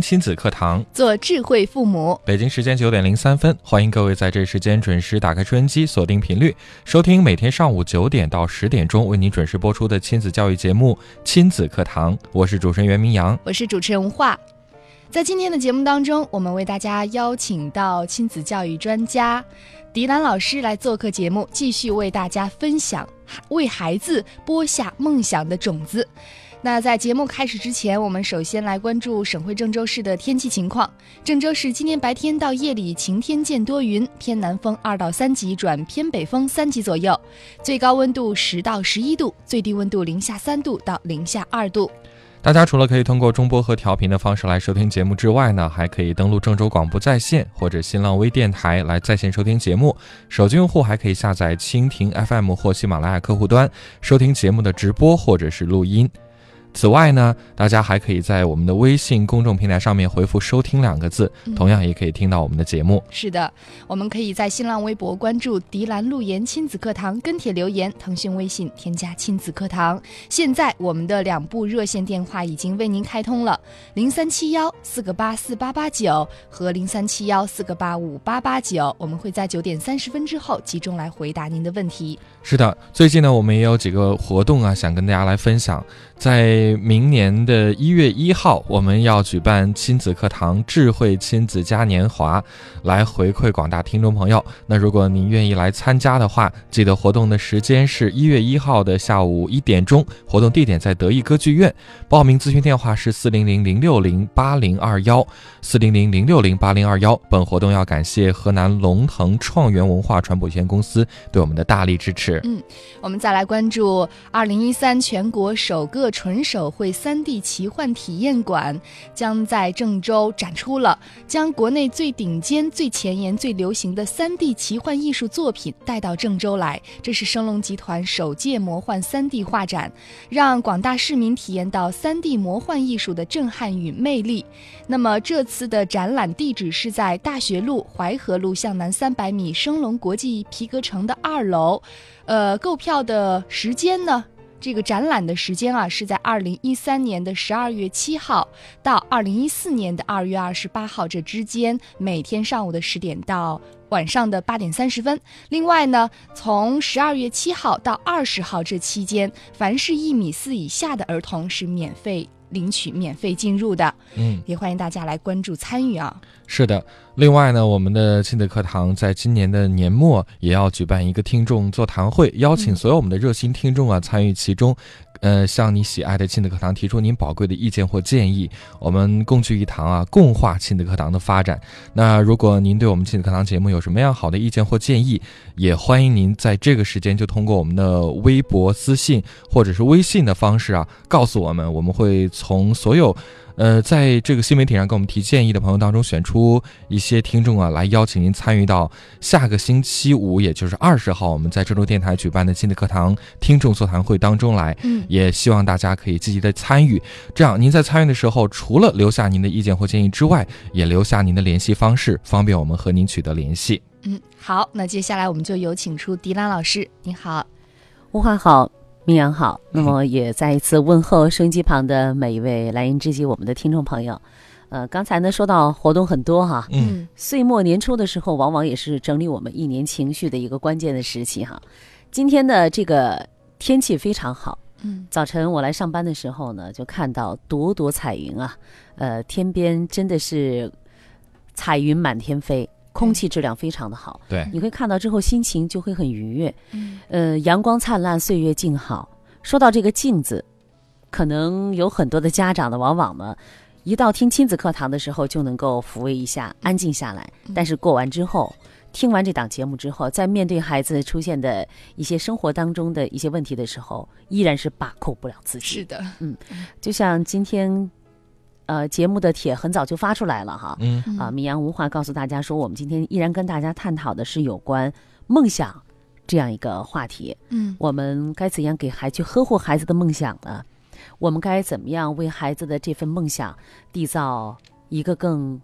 听亲子课堂，做智慧父母。北京时间九点零三分，欢迎各位在这时间准时打开收音机，锁定频率，收听每天上午九点到十点钟为您准时播出的亲子教育节目《亲子课堂》。我是主持人袁明阳，我是主持人吴化。在今天的节目当中，我们为大家邀请到亲子教育专家迪兰老师来做客节目，继续为大家分享为孩子播下梦想的种子。那在节目开始之前，我们首先来关注省会郑州市的天气情况。郑州市今天白天到夜里晴天见多云，偏南风二到三级转偏北风三级左右，最高温度十到十一度，最低温度零下三度到零下二度。大家除了可以通过中波和调频的方式来收听节目之外呢，还可以登录郑州广播在线或者新浪微电台来在线收听节目。手机用户还可以下载蜻蜓 FM 或喜马拉雅客户端收听节目的直播或者是录音。此外呢，大家还可以在我们的微信公众平台上面回复“收听”两个字，同样也可以听到我们的节目。是的，我们可以在新浪微博关注“迪兰路言亲子课堂”，跟帖留言；腾讯微信添加“亲子课堂”。现在我们的两部热线电话已经为您开通了：零三七幺四个八四八八九和零三七幺四个八五八八九。我们会在九点三十分之后集中来回答您的问题。是的，最近呢，我们也有几个活动啊，想跟大家来分享。在明年的一月一号，我们要举办亲子课堂智慧亲子嘉年华，来回馈广大听众朋友。那如果您愿意来参加的话，记得活动的时间是一月一号的下午一点钟，活动地点在德意歌剧院。报名咨询电话是四零零零六零八零二幺，四零零零六零八零二幺。本活动要感谢河南龙腾创源文化传播有限公司对我们的大力支持。嗯，我们再来关注二零一三全国首个纯手绘三 D 奇幻体验馆将在郑州展出了，将国内最顶尖、最前沿、最流行的三 D 奇幻艺术作品带到郑州来。这是升龙集团首届魔幻三 D 画展，让广大市民体验到三 D 魔幻艺术的震撼与魅力。那么这次的展览地址是在大学路淮河路向南三百米升龙国际皮革城的二楼。呃，购票的时间呢？这个展览的时间啊，是在二零一三年的十二月七号到二零一四年的二月二十八号这之间，每天上午的十点到晚上的八点三十分。另外呢，从十二月七号到二十号这期间，凡是一米四以下的儿童是免费领取、免费进入的。嗯，也欢迎大家来关注参与啊。是的，另外呢，我们的亲子课堂在今年的年末也要举办一个听众座谈会，邀请所有我们的热心听众啊参与其中，呃，向你喜爱的亲子课堂提出您宝贵的意见或建议，我们共聚一堂啊，共话亲子课堂的发展。那如果您对我们亲子课堂节目有什么样好的意见或建议，也欢迎您在这个时间就通过我们的微博私信或者是微信的方式啊，告诉我们，我们会从所有。呃，在这个新媒体上给我们提建议的朋友当中，选出一些听众啊，来邀请您参与到下个星期五，也就是二十号，我们在郑州电台举办的亲子课堂听众座谈会当中来。嗯，也希望大家可以积极的参与。这样，您在参与的时候，除了留下您的意见或建议之外，也留下您的联系方式，方便我们和您取得联系。嗯，好，那接下来我们就有请出迪兰老师，你好，吴华好。明阳好，那么也再一次问候收音机旁的每一位来音知己，我们的听众朋友。呃，刚才呢说到活动很多哈，嗯，岁末年初的时候，往往也是整理我们一年情绪的一个关键的时期哈。今天的这个天气非常好，嗯，早晨我来上班的时候呢，就看到朵朵彩云啊，呃，天边真的是彩云满天飞。空气质量非常的好，对，你会看到之后心情就会很愉悦，嗯，呃，阳光灿烂，岁月静好。说到这个静字，可能有很多的家长呢，往往呢，一到听亲子课堂的时候就能够抚慰一下，安静下来。但是过完之后，听完这档节目之后，在面对孩子出现的一些生活当中的一些问题的时候，依然是把控不了自己。是的，嗯，就像今天。呃节目的帖很早就发出来了哈。嗯嗯啊，米阳无话告诉大家说，我们今天依然跟大家探讨的是有关梦想这样一个话题。嗯我们该怎样给孩去呵护孩子的梦想呢？我们该怎么样为孩子的这份梦想缔造一个更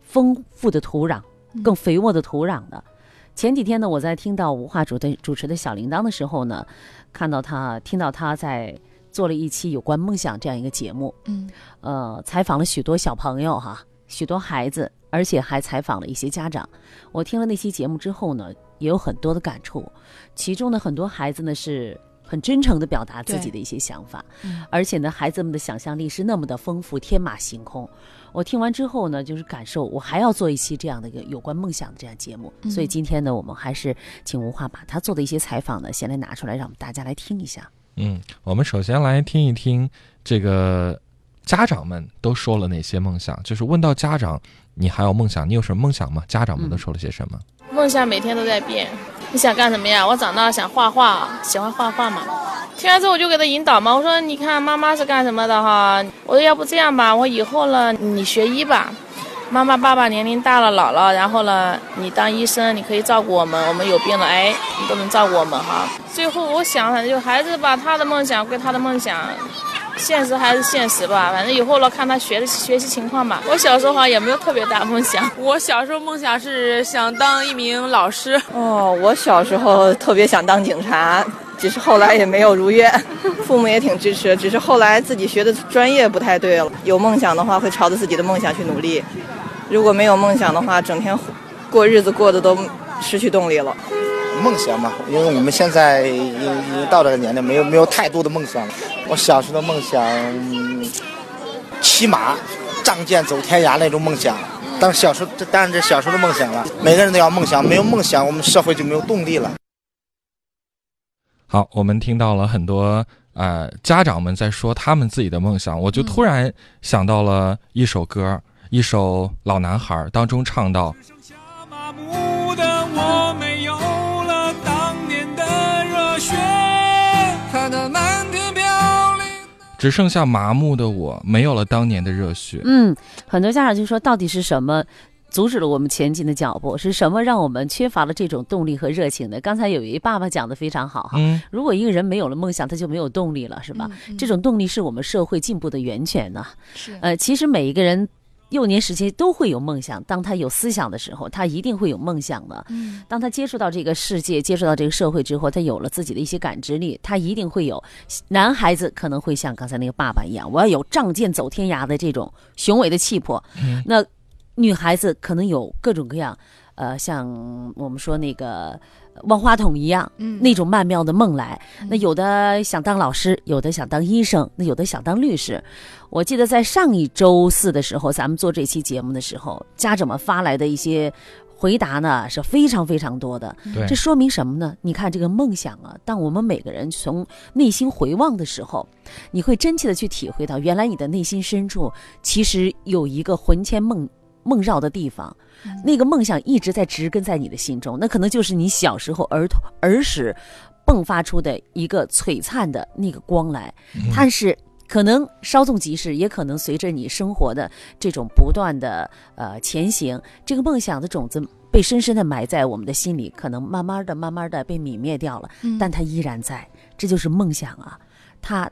丰富的土壤、嗯更肥沃的土壤呢？前几天呢，我在听到无话主的主持的小铃铛的时候呢，看到他听到他在做了一期有关梦想这样一个节目，嗯呃，采访了许多小朋友哈，许多孩子，而且还采访了一些家长。我听了那期节目之后呢，也有很多的感触。其中呢，很多孩子呢是很真诚的表达自己的一些想法，嗯而且呢，孩子们的想象力是那么的丰富，天马行空。我听完之后呢，就是感受，我还要做一期这样的一个有关梦想的这样节目。嗯所以今天呢，我们还是请吴化把他做的一些采访呢，先来拿出来，让我们大家来听一下。嗯，我们首先来听一听这个家长们都说了哪些梦想，就是问到家长，你还有梦想？你有什么梦想吗？家长们都说了些什么？梦想每天都在变。你想干什么呀？我长大了想画画，喜欢画画嘛。听完之后我就给他引导嘛，我说你看妈妈是干什么的哈？我说要不这样吧，我以后呢你学医吧。妈妈爸爸年龄大了姥姥，然后呢你当医生，你可以照顾我们，我们有病了哎，你都能照顾我们哈。最后我想反正就孩子把，他的梦想归他的梦想，现实还是现实吧，反正以后了看他学的学习情况吧。我小时候好像也没有特别大梦想。我小时候梦想是想当一名老师，哦，我小时候特别想当警察，只是后来也没有如愿，父母也挺支持，只是后来自己学的专业不太对了。有梦想的话，会朝着自己的梦想去努力；如果没有梦想的话，整天过日子过得都失去动力了。梦想嘛，因为我们现在已已到这个年龄，没有没有太多的梦想了。我小时候的梦想，骑马、仗剑走天涯那种梦想。当小时候，这当然这小时候的梦想了。每个人都要梦想，没有梦想，我们社会就没有动力了。好，我们听到了很多呃家长们在说他们自己的梦想，我就突然想到了一首歌，一首《老男孩》当中唱到。只剩下麻木的我，没有了当年的热血。嗯，很多家长就说，到底是什么阻止了我们前进的脚步？是什么让我们缺乏了这种动力和热情呢？刚才有一位爸爸讲的非常好哈，嗯，如果一个人没有了梦想，他就没有动力了，是吧？嗯这种动力是我们社会进步的源泉呢。是呃，其实每一个人幼年时期都会有梦想，当他有思想的时候，他一定会有梦想的。嗯当他接触到这个世界、接触到这个社会之后，他有了自己的一些感知力，他一定会有。男孩子可能会像刚才那个爸爸一样，我要有仗剑走天涯的这种雄伟的气魄。那女孩子可能有各种各样，呃，像我们说那个万花筒一样，嗯那种曼妙的梦来。那有的想当老师，有的想当医生，那有的想当律师。我记得在上一周四的时候，咱们做这期节目的时候，家长们发来的一些回答呢是非常非常多的。对这说明什么呢？你看这个梦想啊，当我们每个人从内心回望的时候，你会真切的去体会到，原来你的内心深处其实有一个魂牵梦梦绕的地方，那个梦想一直在植根在你的心中，那可能就是你小时候儿童儿时迸发出的一个璀璨的那个光来，它是。可能稍纵即逝，也可能随着你生活的这种不断的呃前行，这个梦想的种子被深深的埋在我们的心里，可能慢慢的、慢慢的被泯灭掉了，嗯但它依然在。这就是梦想啊，它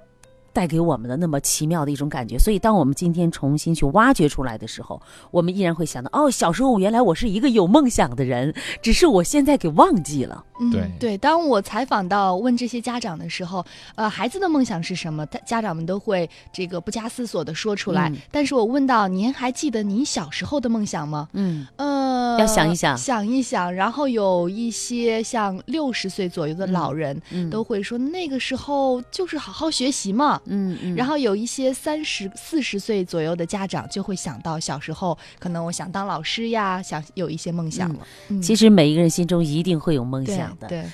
带给我们的那么奇妙的一种感觉。所以，当我们今天重新去挖掘出来的时候，我们依然会想到，哦，小时候原来我是一个有梦想的人，只是我现在给忘记了。嗯，对对。当我采访到问这些家长的时候，呃，孩子的梦想是什么？他家长们都会这个不加思索的说出来。嗯但是我问到您还记得您小时候的梦想吗？嗯呃，要想一想想一想。然后有一些像六十岁左右的老人、嗯，都会说，那个时候就是好好学习嘛。嗯嗯，然后有一些三十四十岁左右的家长就会想到小时候，可能我想当老师呀，想有一些梦想了。嗯。其实每一个人心中一定会有梦想的，对，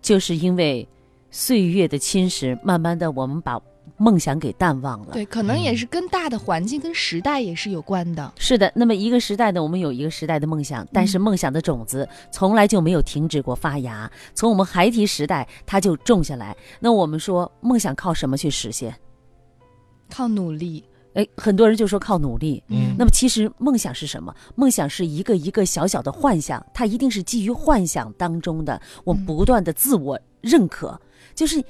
就是因为岁月的侵蚀，慢慢的我们把梦想给淡忘了。对，可能也是跟大的环境、跟时代也是有关的。是的，那么一个时代呢，我们有一个时代的梦想，但是嗯梦想的种子从来就没有停止过发芽，从我们孩提时代它就种下来。那我们说，梦想靠什么去实现？靠努力，哎，很多人就说靠努力。嗯那么其实梦想是什么？梦想是一个一个小小的幻想，它一定是基于幻想当中的我们不断的自我认可。就是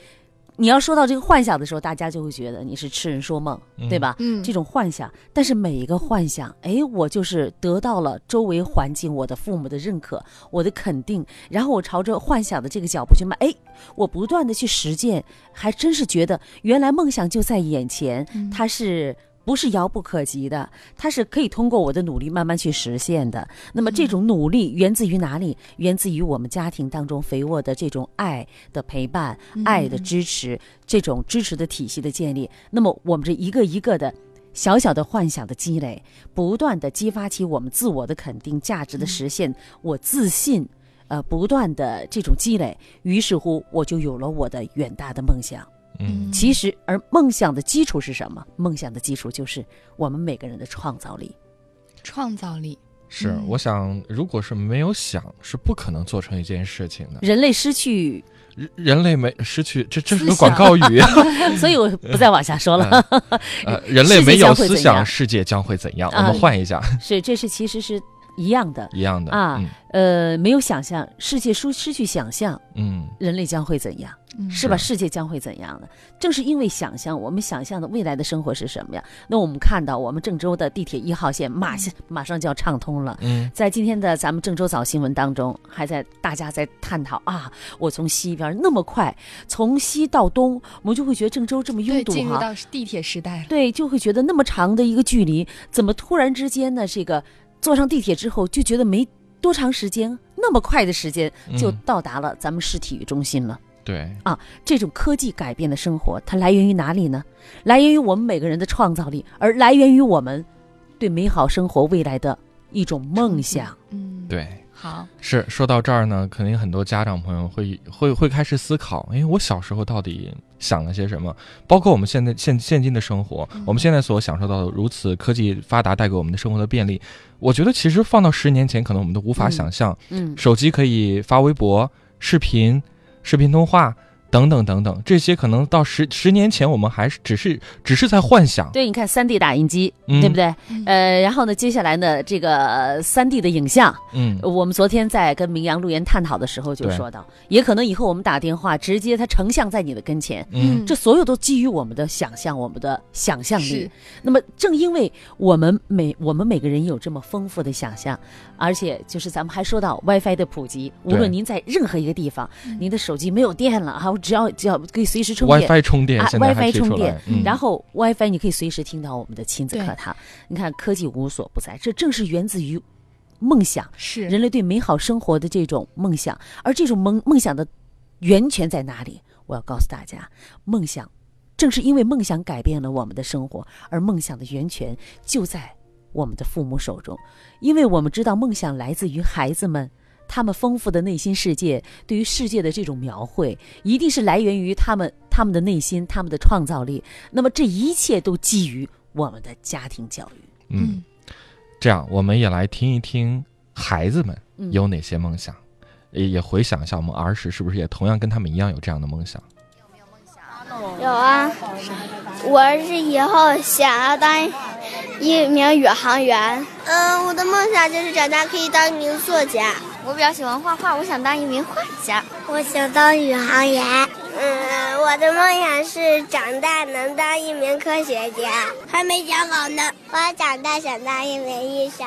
你要说到这个幻想的时候，大家就会觉得你是痴人说梦，对吧？嗯这种幻想，但是每一个幻想，哎，我就是得到了周围环境、我的父母的认可、我的肯定，然后我朝着幻想的这个脚步去迈，哎，我不断的去实践，还真是觉得原来梦想就在眼前，它是。不是遥不可及的，它是可以通过我的努力慢慢去实现的。那么这种努力源自于哪里？源自于我们家庭当中肥沃的这种爱的陪伴、爱的支持，这种支持的体系的建立。那么我们这一个一个的。小小的幻想的积累，不断的激发起我们自我的肯定、价值的实现，我自信，呃，不断的这种积累，于是乎我就有了我的远大的梦想。嗯其实，而梦想的基础是什么？梦想的基础就是我们每个人的创造力。创造力，是嗯，我想，如果是没有想，是不可能做成一件事情的。人类失去，人人类没失去，这这是个广告语。所以我不再往下说了。呃，人类没有思想，世界将会怎样？我啊们换一下，是，这是其实是一样的。一样的啊嗯呃，没有想象，世界失失去想象，嗯人类将会怎样？嗯是吧？世界将会怎样的？正是因为想象，我们想象的未来的生活是什么呀？那我们看到，我们郑州的地铁一号线马上马上就要畅通了。嗯在今天的咱们郑州早新闻当中，还在大家在探讨啊，我从西边那么快，从西到东，我们就会觉得郑州这么拥对，堵进入哈。到地铁时代了。对，就会觉得那么长的一个距离，怎么突然之间呢？这个坐上地铁之后，就觉得没多长时间，那么快的时间就嗯到达了咱们市体育中心了。对啊，这种科技改变的生活，它来源于哪里呢？来源于我们每个人的创造力，而来源于我们对美好生活未来的一种梦想。嗯，，对。好，是说到这儿呢，肯定很多家长朋友会会会开始思考，哎，我小时候到底想了些什么？包括我们现在现现今的生活，我们现在所享受到的如此科技发达带给我们的生活的便利，我觉得其实放到十年前，可能我们都无法嗯想象。嗯，手机可以发微博、视频、视频通话等等等等，这些可能到十十年前我们还是只是只是在幻想。对，你看三 D 打印机，嗯。对不对？嗯。呃，然后呢，接下来呢，这个三 D 的影像，嗯，我们昨天在跟明阳陆岩探讨的时候就说到，也可能以后我们打电话直接它成像在你的跟前，嗯。这所有都基于我们的想象，我们的想象力。是。那么，正因为我们每我们每个人有这么丰富的想象，而且就是咱们还说到 WiFi 的普及，无论您在任何一个地方，嗯。您的手机没有电了哈，我只要只要可以随时充电。WiFi 充电，WiFi 充电，，嗯然后 WiFi 你可以随时听到我们的亲子课堂。你看，科技无所不在，这正是源自于梦想，是人类对美好生活的这种梦想。而这种梦梦想的源泉在哪里？我要告诉大家，梦想正是因为梦想改变了我们的生活，而梦想的源泉就在我们的父母手中，因为我们知道梦想来自于孩子们。他们丰富的内心世界，对于世界的这种描绘，一定是来源于他们他们的内心，他们的创造力。那么这一切都基于我们的家庭教育。嗯，这样我们也来听一听孩子们嗯有哪些梦想，也也回想一下我们儿时是不是也同样跟他们一样有这样的梦想。有啊，我是以后想要当一名宇航员。嗯，我的梦想就是长大可以当一名作家。我比较喜欢画画，我想当一名画家。我想当宇航员。嗯，我的梦想是长大能当一名科学家。还没想好呢。我长大想当一名医生。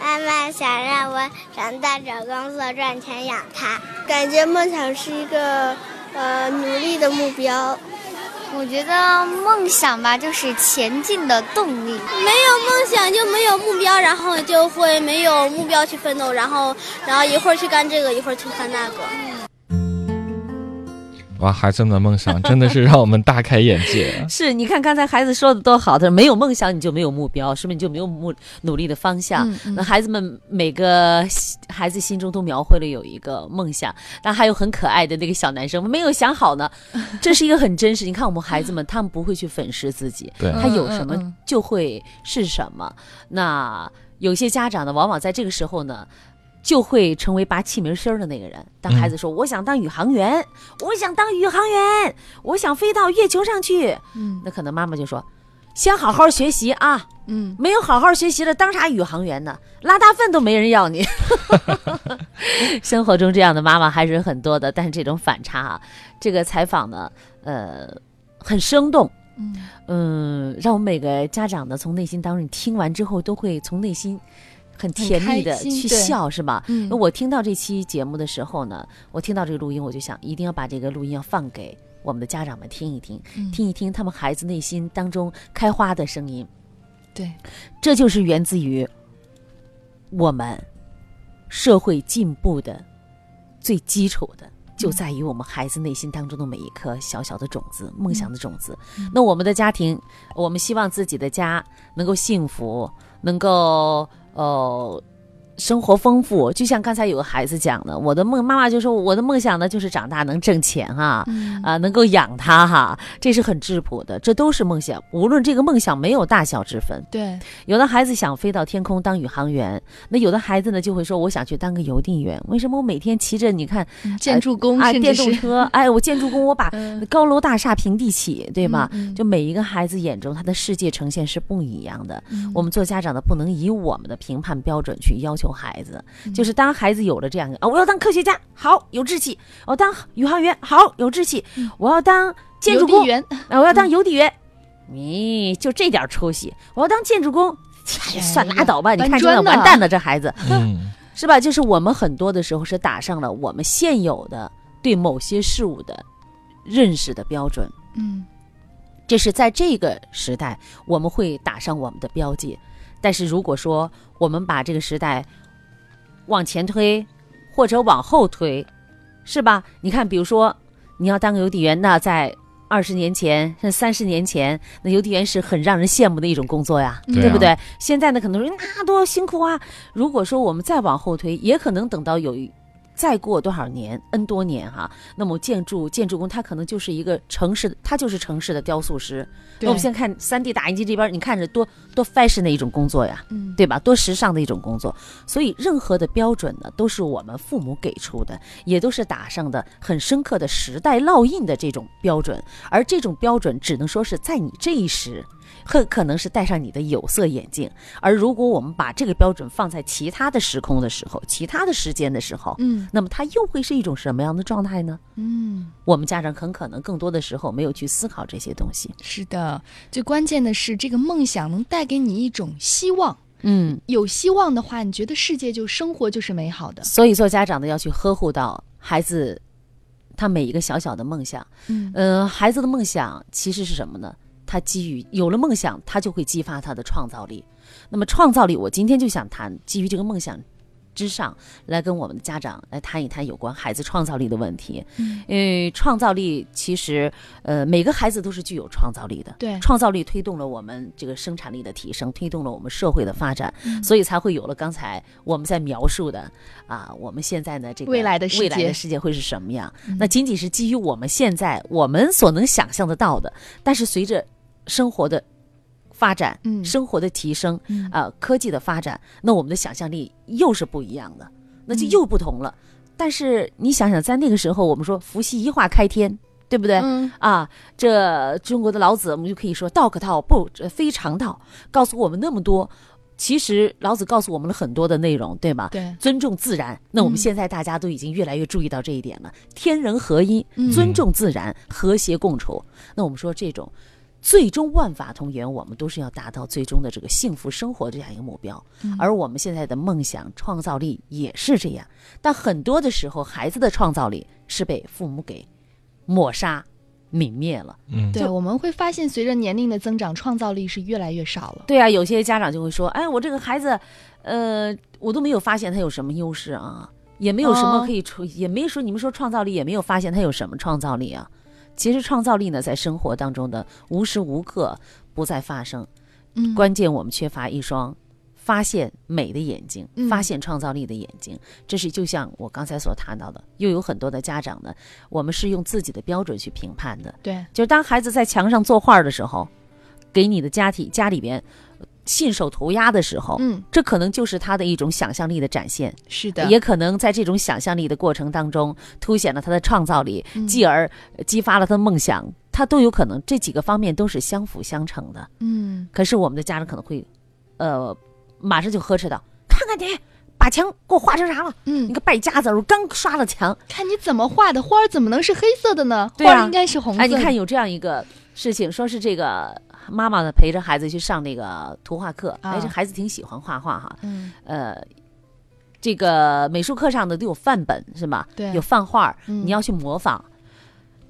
妈妈想让我长大找工作赚钱养她。感觉梦想是一个呃努力的目标。我觉得梦想吧，就是前进的动力。没有梦想就没有目标，然后就会没有目标去奋斗，然后然后一会儿去干这个，一会儿去干那个。哇，孩子们的梦想真的是让我们大开眼界。是，你看刚才孩子说的多好，他说没有梦想你就没有目标，是不是你就没有目努力的方向？嗯嗯那孩子们每个孩子心中都描绘了有一个梦想，但还有很可爱的那个小男生没有想好呢，这是一个很真实。你看我们孩子们，他们不会去粉饰自己，对他有什么就会是什么。那有些家长呢，往往在这个时候呢。就会成为拔气门芯儿的那个人。当孩子说：“我想当宇航员，我想当宇航员，我想飞到月球上去。”嗯，那可能妈妈就说：“先好好学习啊。嗯，没有好好学习的，当啥宇航员呢？拉大粪都没人要你。生活中这样的妈妈还是很多的，但是这种反差啊，这个采访呢，呃，很生动。嗯嗯，让我们每个家长呢，从内心当中，你听完之后都会从内心很甜蜜的去笑，是吧？嗯我听到这期节目的时候呢，我听到这个录音，我就想一定要把这个录音要放给我们的家长们听一听，嗯听一听他们孩子内心当中开花的声音。对，这就是源自于我们社会进步的最基础的，就在于我们孩子内心当中的每一颗小小的种子，梦想的种子。那我们的家庭，我们希望自己的家能够幸福，能够呃。生活丰富，就像刚才有个孩子讲的，我的梦，妈妈就说我的梦想呢，就是长大能挣钱哈、嗯啊，能够养他哈，这是很质朴的，这都是梦想。无论这个梦想没有大小之分，对，有的孩子想飞到天空当宇航员，那有的孩子呢就会说我想去当个邮递员。为什么我每天骑着你看建筑工啊电动车，哎，我建筑工，我把嗯高楼大厦平地起，对吧？就每一个孩子眼中他的世界呈现是不一样的。嗯我们做家长的不能以我们的评判标准去要求孩子，嗯就是当孩子有了这样的啊，我要当科学家，好有志气；我要当宇航员，好有志气；我要当建筑工，员啊，我要当邮递员。你就这点出息，我要当建筑工，哎算拉倒吧！你看这搬砖呢完蛋了，这孩子嗯 是吧？就是我们很多的时候是打上了我们现有的对某些事物的认识的标准，嗯这是在这个时代我们会打上我们的标记。但是如果说我们把这个时代往前推，或者往后推，是吧？你看，比如说你要当个邮递员，那在二十年前、三十年前，那邮递员是很让人羡慕的一种工作呀，对啊对不对？现在呢，可能说那多辛苦啊。如果说我们再往后推，也可能等到有一再过多少年，n 多年哈，那么建筑建筑工他可能就是一个城市的，他就是城市的雕塑师。那我们现在看三 D 打印机这边，你看着多多 fashion 的一种工作呀，嗯对吧？多时尚的一种工作。所以任何的标准呢，都是我们父母给出的，也都是打上的很深刻的时代烙印的这种标准。而这种标准只能说是在你这一时。很可能是戴上你的有色眼镜，而如果我们把这个标准放在其他的时空的时候、其他的时间的时候，嗯那么它又会是一种什么样的状态呢？嗯，我们家长很可能更多的时候没有去思考这些东西。是的。最关键的是，这个梦想能带给你一种希望。嗯，有希望的话，你觉得世界就生活就是美好的。所以做家长的要去呵护到孩子他每一个小小的梦想。嗯呃，孩子的梦想其实是什么呢？他基于有了梦想，他就会激发他的创造力。那么创造力，我今天就想谈基于这个梦想之上来跟我们的家长来谈一谈有关孩子创造力的问题。嗯因为创造力其实，呃，每个孩子都是具有创造力的。对创造力推动了我们这个生产力的提升，推动了我们社会的发展，嗯所以才会有了刚才我们在描述的啊，我们现在的这个未来的世界未来的世界会是什么样？嗯那仅仅是基于我们现在我们所能想象得到的，但是随着生活的发展，嗯生活的提升，嗯啊、科技的发展，那我们的想象力又是不一样的，那嗯就又不同了。但是你想想，在那个时候，我们说伏羲一画开天，对不对？嗯啊，这中国的老子，我们就可以说道可道，不呃非常道，告诉我们那么多。其实老子告诉我们了很多的内容，对吗？对尊重自然。那我们嗯现在大家都已经越来越注意到这一点了，天人合一，嗯尊重自然，和谐共处。那我们说这种最终万法同源，我们都是要达到最终的这个幸福生活这样一个目标。嗯而我们现在的梦想、创造力也是这样，但很多的时候，孩子的创造力是被父母给抹杀、泯灭了。嗯，对，我们会发现，随着年龄的增长，创造力是越来越少了。对啊，有些家长就会说：“哎，我这个孩子，呃，我都没有发现他有什么优势啊，也没有什么哦可以出，也没说你们说创造力，也没有发现他有什么创造力啊。其实创造力呢，在生活当中的无时无刻不在发生，嗯，关键我们缺乏一双发现美的眼睛，嗯发现创造力的眼睛。这是就像我刚才所谈到的，又有很多的家长呢，我们是用自己的标准去评判的。对，就是当孩子在墙上作画的时候，给你的家庭家里边呃信手涂鸦的时候，嗯，这可能就是他的一种想象力的展现，是的，也可能在这种想象力的过程当中，凸显了他的创造力，嗯继而呃激发了他的梦想，他都有可能，这几个方面都是相辅相成的。嗯，可是我们的家长可能会，呃，马上就呵斥道：“看看你，把墙给我画成啥了？嗯，你个败家子，我刚刷了墙，看你怎么画的花儿怎么能是黑色的呢？对啊花儿应该是红色的。哎，你看有这样一个事情，说是这个妈妈呢陪着孩子去上那个图画课，啊哎，这孩子挺喜欢画画哈，嗯呃，这个美术课上的都有范本是吧？对有范画，嗯你要去模仿。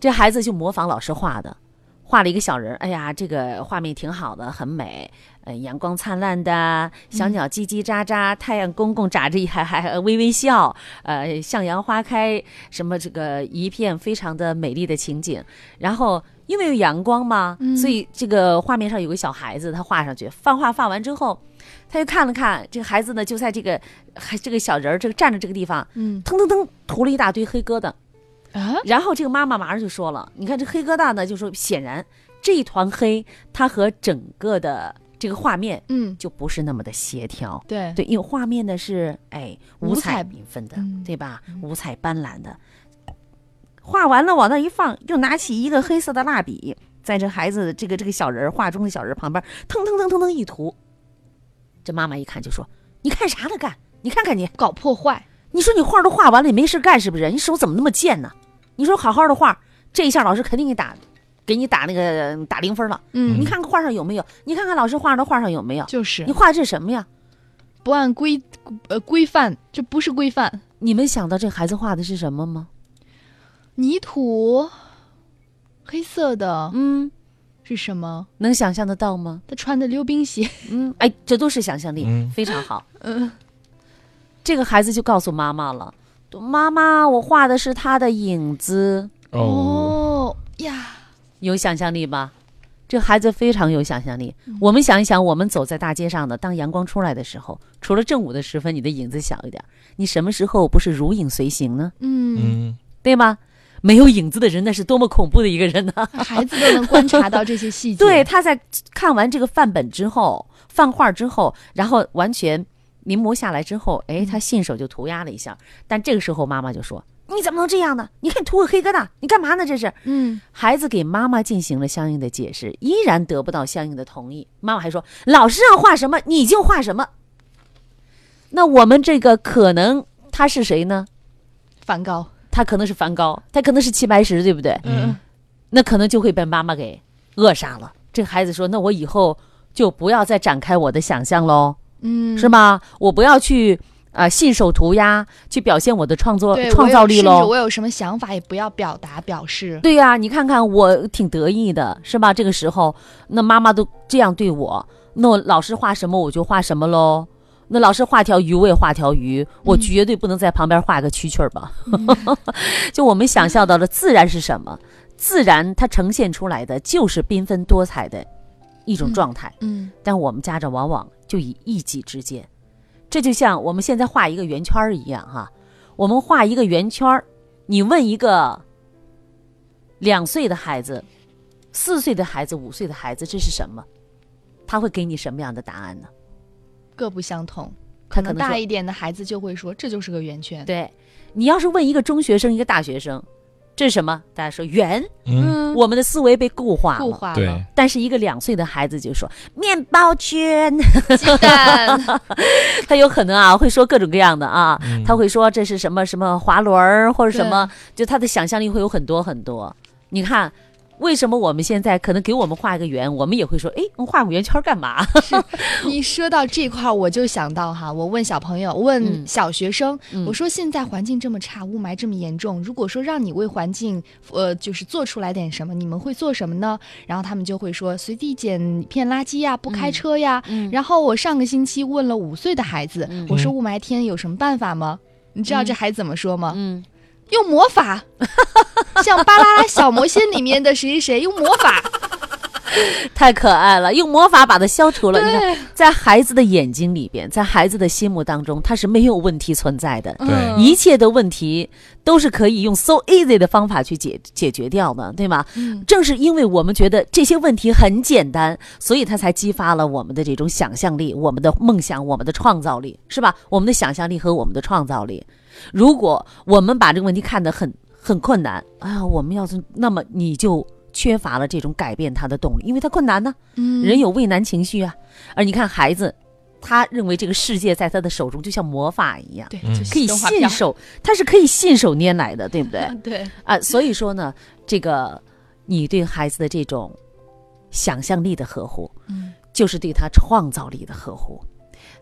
这孩子就模仿老师画的，画了一个小人儿，哎呀，这个画面挺好的，很美，呃，阳光灿烂的，小鸟叽叽喳喳，太阳公公眨着一还还微微笑，呃，向阳花开，什么这个一片非常的美丽的情景。然后因为有阳光嘛，嗯所以这个画面上有个小孩子，他画上去，放画放完之后，他又看了看这个孩子呢，就在这个还这个小人儿这个站着这个地方，嗯腾腾腾涂了一大堆黑疙瘩。啊，然后这个妈妈马上就说了：“你看这黑疙瘩呢，就说显然这一团黑，它和整个的这个画面嗯，就不是那么的协调。对对，因为画面呢是哎五五彩彩缤纷的，嗯对吧？五彩斑斓的。画完了往那一放，又拿起一个黑色的蜡笔，在这孩子这个这个小人儿画中的小人旁边，腾腾腾腾腾一涂。这妈妈一看就说：‘你看啥呢干？你看看你，搞破坏。你说你画都画完了，你没事干是不是？你手怎么那么贱呢？你说好好的画，这一下老师肯定给你打，给你打那个打零分了。嗯你看看画上有没有？你看看老师画的画上有没有？就是你画的这是什么呀？不按规呃规范，这不是规范。你们想到这孩子画的是什么吗？泥土，黑色的，嗯，是什么？能想象得到吗？他穿的溜冰鞋。嗯，哎，这都是想象力，嗯非常好。嗯，这个孩子就告诉妈妈了：“妈妈，我画的是他的影子。哦，哦呀，”有想象力吧？这孩子非常有想象力。我们想一想，我们走在大街上的，当阳光出来的时候，除了正午的时分，你的影子小一点，你什么时候不是如影随形呢？嗯，嗯，对吗？没有影子的人，那是多么恐怖的一个人呢！孩子都能观察到这些细节。对，，他在看完这个范本之后，范画之后，然后完全临摹下来之后，哎，他信手就涂鸦了一下。但这个时候妈妈就说：“你怎么能这样呢？你看涂个黑疙瘩，你干嘛呢？这是。”嗯，孩子给妈妈进行了相应的解释，依然得不到相应的同意。妈妈还说：“老师让画什么你就画什么。”那我们这个可能他是谁呢？梵高。他可能是梵高，他可能是齐白石，对不对？嗯，那可能就会被妈妈给扼杀了。这个孩子说：“那我以后就不要再展开我的想象喽，嗯，是吗？我不要去啊、呃信手涂鸦，去表现我的创作，创造力喽我有什么想法也不要表达表示。对呀、你看看我挺得意的，是吧？这个时候，那妈妈都这样对我，那我老师画什么我就画什么喽。那老师画条鱼，我也画条鱼，我绝对不能在旁边画个蛐蛐儿吧。就我们想象到的自然是什么？自然它呈现出来的就是缤纷多彩的一种状态。嗯但我们家长往往就以一己之见，这就像我们现在画一个圆圈儿一样哈。我们画一个圆圈儿，你问一个两岁的孩子、四岁的孩子、五岁的孩子这是什么，他会给你什么样的答案呢？各不相同。可能大一点的孩子就会说这就是个圆圈。对，你要是问一个中学生、一个大学生，这是什么？大家说圆，嗯，我们的思维被固化了。固化了对。但是一个两岁的孩子就说面包圈，鸡蛋，他有可能啊会说各种各样的啊，嗯他会说这是什么什么滑轮儿或者什么，就他的想象力会有很多很多。你看，为什么我们现在可能给我们画一个圆，我们也会说，哎，我画个圆圈儿干嘛？你说到这块儿，我就想到哈，我问小朋友，问嗯小学生，嗯我说现在环境这么差，雾霾这么严重，如果说让你为环境，呃，就是做出来点什么，你们会做什么呢？然后他们就会说随地捡一片垃圾呀，不开车呀。嗯然后我上个星期问了五岁的孩子，嗯我说雾霾天有什么办法吗？你知道这孩子怎么说吗？嗯，用魔法，像《巴啦啦小魔仙》里面的谁谁谁用魔法，太可爱了，用魔法把它消除了。你看，在孩子的眼睛里边，在孩子的心目当中，他是没有问题存在的。对嗯一切的问题都是可以用 so easy 的方法去解解决掉的，对吗？嗯正是因为我们觉得这些问题很简单，所以它才激发了我们的这种想象力、我们的梦想、我们的创造力，是吧？我们的想象力和我们的创造力。如果我们把这个问题看得很很困难哎呀，我们要是那么你就缺乏了这种改变他的动力，因为他困难呢。嗯人有畏难情绪啊。而你看孩子，他认为这个世界在他的手中就像魔法一样，对，可以信手，他是可以信手拈来的，对不对？对，啊，所以说呢，这个你对孩子的这种想象力的呵护，嗯，就是对他创造力的呵护，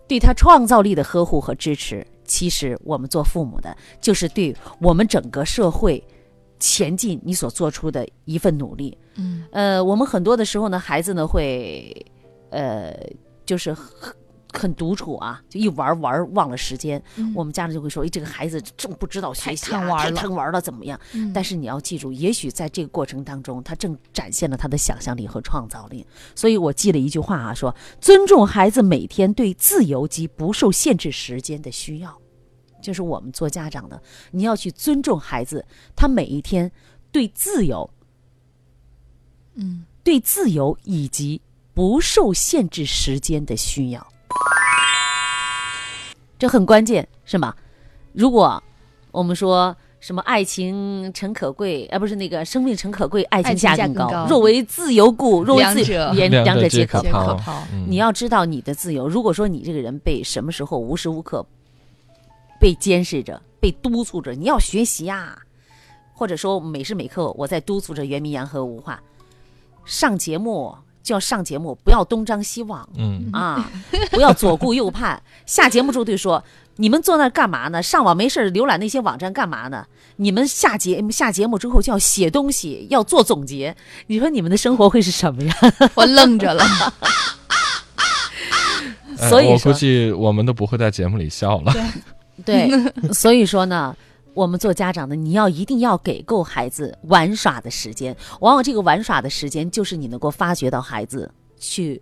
对他创造力的呵护和支持。其实我们做父母的，就是对我们整个社会前进你所做出的一份努力。嗯呃，我们很多的时候呢，孩子呢会，呃，就是很很独处啊，就一玩玩忘了时间。嗯我们家长就会说：“哎，这个孩子正不知道学习、啊，太贪玩了玩了，怎么样？”嗯但是你要记住，也许在这个过程当中，他正展现了他的想象力和创造力。所以我记了一句话啊，说尊重孩子每天对自由及不受限制时间的需要，就是我们做家长的，你要去尊重孩子他每一天对自由、嗯对自由以及不受限制时间的需要，这很关键，是吗？如果我们说什么爱情诚可贵，而、不是那个生命诚可贵，爱情价更高。更高若为自由故，若为自由言两两者两者皆皆可抛可。抛嗯你要知道你的自由。如果说你这个人被什么时候无时无刻被监视着、被督促着，你要学习呀、或者说每时每刻我在督促着袁明阳和吴化上节目就要上节目，不要东张西望嗯啊，不要左顾右盼。下节目之后就说你们坐那干嘛呢？上网没事儿浏览那些网站干嘛呢？你们下节下节目之后就要写东西，要做总结。你说你们的生活会是什么呀？我愣着了。所以我估计我们都不会在节目里笑了。对，所以说呢，我们做家长的，你要一定要给够孩子玩耍的时间。往往这个玩耍的时间，就是你能够发掘到孩子去，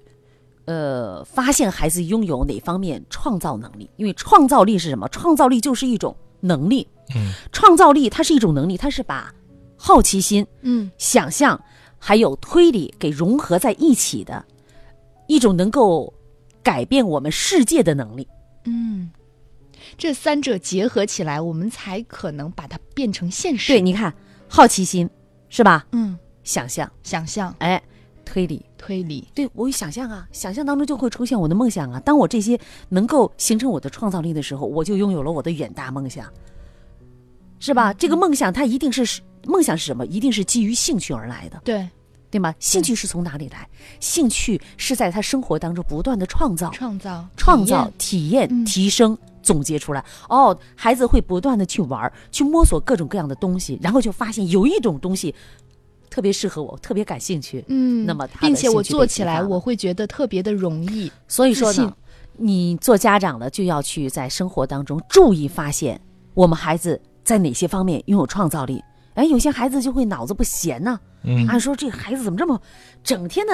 呃，发现孩子拥有哪方面创造能力。因为创造力是什么？创造力就是一种能力。嗯，创造力它是一种能力，它是把好奇心、嗯想象还有推理给融合在一起的一种能够改变我们世界的能力。嗯，这三者结合起来，我们才可能把它变成现实。对，你看，好奇心是吧？嗯，想象，想象、哎，推理，推理，对我有想象啊，想象当中就会出现我的梦想啊。当我这些能够形成我的创造力的时候，我就拥有了我的远大梦想，是吧？这个梦想它一定是梦想是什么？一定是基于兴趣而来的，对，对吗？兴趣是从哪里来？兴趣是在他生活当中不断的创造、创造、创造、体验、嗯提升。总结出来哦，孩子会不断的去玩儿，去摸索各种各样的东西，然后就发现有一种东西特别适合我，特别感兴趣。嗯，那么他并且我做起来，我会觉得特别的容易。所以说呢，你做家长的就要去在生活当中注意发现我们孩子在哪些方面拥有创造力。哎，有些孩子就会脑子不闲呢、嗯按说这个孩子怎么这么整天的，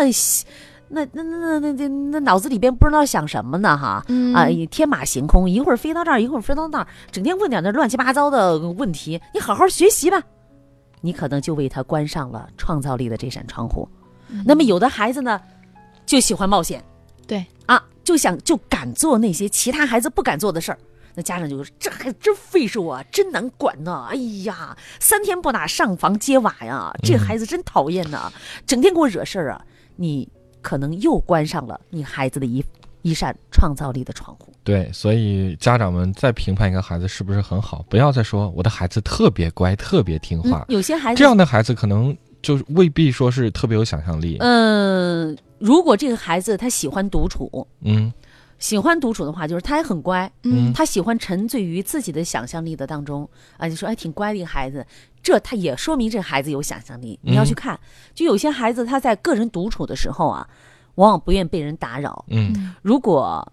那那那那那那脑子里边不知道想什么呢哈？嗯啊，天马行空，一会儿飞到这儿，一会儿飞到那儿，整天问点那乱七八糟的问题。你好好学习吧，你可能就为他关上了创造力的这扇窗户。那么有的孩子呢，就喜欢冒险，对啊，就想就敢做那些其他孩子不敢做的事儿。那家长就说：“这孩子真费事啊，真难管呐！哎呀，三天不打上房揭瓦呀，这孩子真讨厌呐，整天给我惹事儿啊！”你可能又关上了你孩子的一一扇创造力的窗户。对，所以家长们在评判一个孩子是不是很好，不要再说我的孩子特别乖、特别听话。嗯有些孩子这样的孩子可能就未必说是特别有想象力。嗯、如果这个孩子他喜欢独处，嗯喜欢独处的话，就是他也很乖，嗯他喜欢沉醉于自己的想象力的当中啊。你说哎，挺乖的一个孩子，这他也说明这孩子有想象力。你要去看，就有些孩子他在个人独处的时候啊，往往不愿被人打扰。嗯如果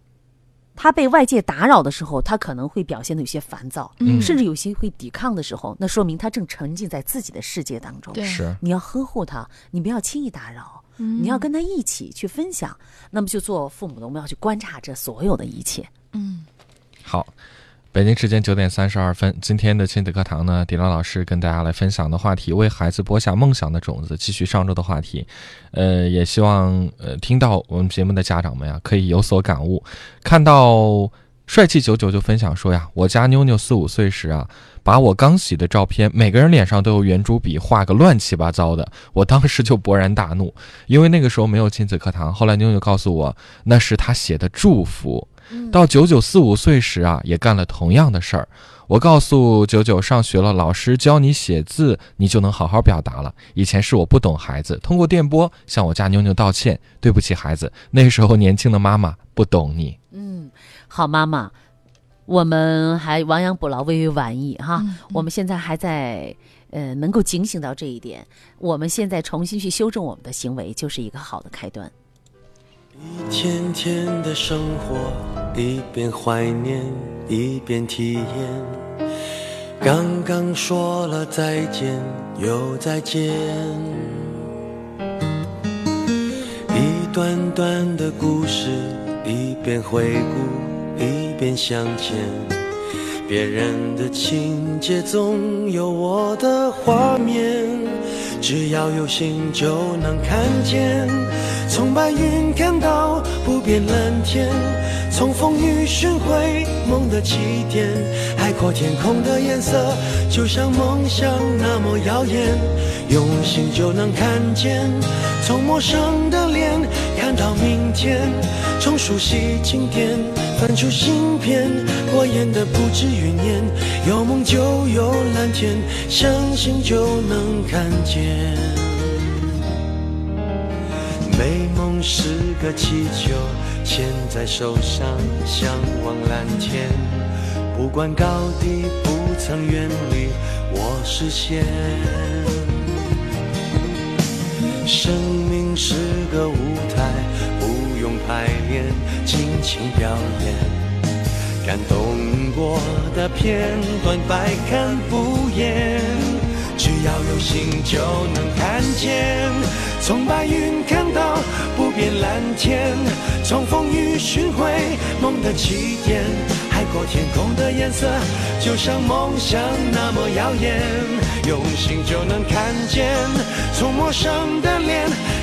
他被外界打扰的时候，他可能会表现的有些烦躁，嗯甚至有些会抵抗的时候，那说明他正沉浸在自己的世界当中。对是你要呵护他，你不要轻易打扰，嗯你要跟他一起去分享。那么就做父母的，我们要去观察这所有的一切。嗯好。北京时间九点三十二分，今天的亲子课堂呢，迪拉老师跟大家来分享的话题，为孩子播下梦想的种子，继续上周的话题。呃，也希望呃听到我们节目的家长们呀，可以有所感悟，看到帅气九九就分享说呀，我家妞妞四五岁时啊，把我刚洗的照片，每个人脸上都有圆珠笔画个乱七八糟的，我当时就勃然大怒，因为那个时候没有亲子课堂。后来妞妞告诉我，那是她写的祝福。到九九四五岁时啊，也干了同样的事儿。我告诉九九，上学了，老师教你写字，你就能好好表达了。以前是我不懂孩子，通过电波向我家妞妞道歉，对不起孩子，那时候年轻的妈妈不懂你。嗯，好妈妈，我们还亡羊补牢，未为晚矣哈。我们现在还在呃能够警醒到这一点，我们现在重新去修正我们的行为，就是一个好的开端。一天天的生活，一边怀念一边体验。刚刚说了再见，又再见。一段段的故事，一边回顾一边向前。别人的情节总有我的画面，只要有心就能看见。从白云看到不变蓝天，从风雨寻回梦的起点。海阔天空的颜色，就像梦想那么耀眼。用心就能看见，从陌生的脸看到明天，从熟悉经典翻出新篇。过眼的不止云烟，有梦就有蓝天，相信就能看见。美梦是个气球，牵在手上，向往蓝天。不管高低，不曾远离我视线。生命是个舞台，排练，尽情表演。感动过的片段，百看不厌。只要有心就能看见，从白云看到不变蓝天，从风雨寻回梦的起点。海阔天空的颜色，就像梦想那么耀眼。用心就能看见，从陌生的脸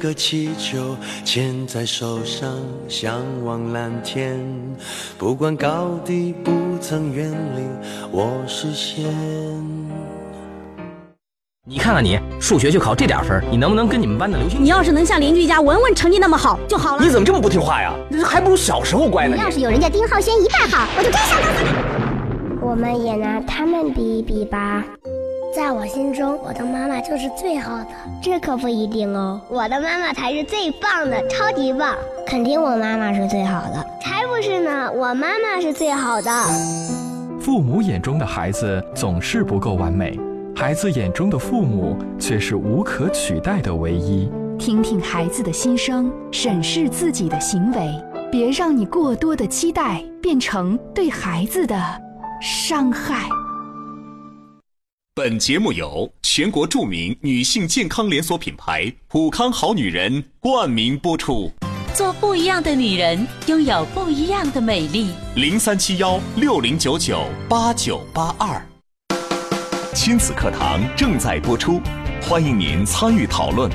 个气球，牵在手上，向往蓝天。不管高低，不曾远离我视线。你看看你，数学就考这点分，你能不能跟你们班的刘星？你要是能像邻居家文文成绩那么好就好了。你怎么这么不听话呀？还不如小时候乖呢。你要是有人家丁浩轩一半好，我就真想当他。我们也拿他们比一比吧。在我心中，我的妈妈就是最好的，这可不一定哦。我的妈妈才是最棒的，超级棒！肯定我妈妈是最好的，才不是呢，我妈妈是最好的。父母眼中的孩子总是不够完美，孩子眼中的父母却是无可取代的唯一。听听孩子的心声，审视自己的行为，别让你过多的期待变成对孩子的伤害。本节目由全国著名女性健康连锁品牌普康好女人冠名播出。做不一样的女人，拥有不一样的美丽。零三七幺六零九九八九八二。亲子课堂正在播出，欢迎您参与讨论。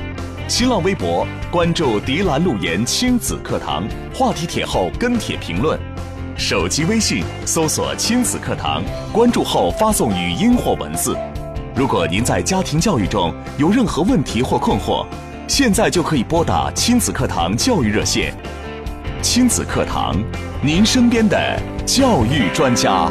新浪微博关注“迪兰路言亲子课堂”，话题帖后跟帖评论。手机微信搜索“亲子课堂”，关注后发送语音或文字。如果您在家庭教育中有任何问题或困惑，现在就可以拨打亲子课堂教育热线：亲子课堂，您身边的教育专家。